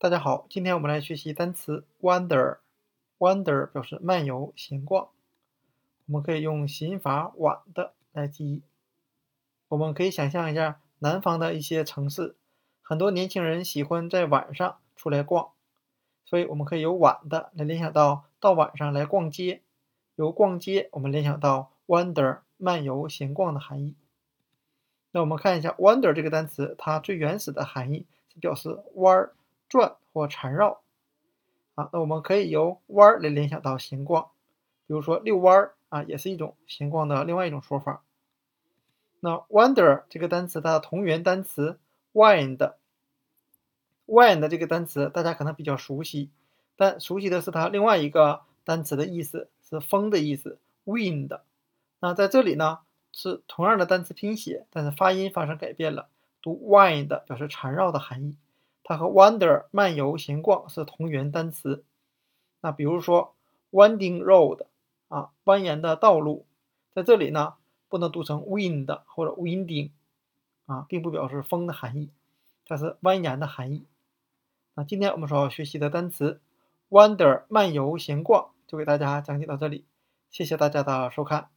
大家好，今天我们来学习单词 wander。wander 表示漫游、闲逛。我们可以用刑法晚的来记忆。我们可以想象一下南方的一些城市，很多年轻人喜欢在晚上出来逛，所以我们可以由晚的来联想到到晚上来逛街。由逛街，我们联想到 wander 漫游、闲逛的含义。那我们看一下 wander 这个单词，它最原始的含义是表示弯儿。转或缠绕，啊，那我们可以由弯儿来联想到闲逛，比如说遛弯儿啊，也是一种闲逛的另外一种说法。那 wander 这个单词它的同源单词 wind，wind 这个单词大家可能比较熟悉，但熟悉的是它另外一个单词的意思是风的意思 wind。那在这里呢是同样的单词拼写，但是发音发生改变了，读 wind 表示缠绕的含义。它和 wander 漫游、闲逛是同源单词。那比如说 winding road 啊，蜿蜒的道路，在这里呢不能读成 wind 或者 winding 啊，并不表示风的含义，它是蜿蜒的含义。那今天我们所要学习的单词 wander 漫游、闲逛就给大家讲解到这里，谢谢大家的收看。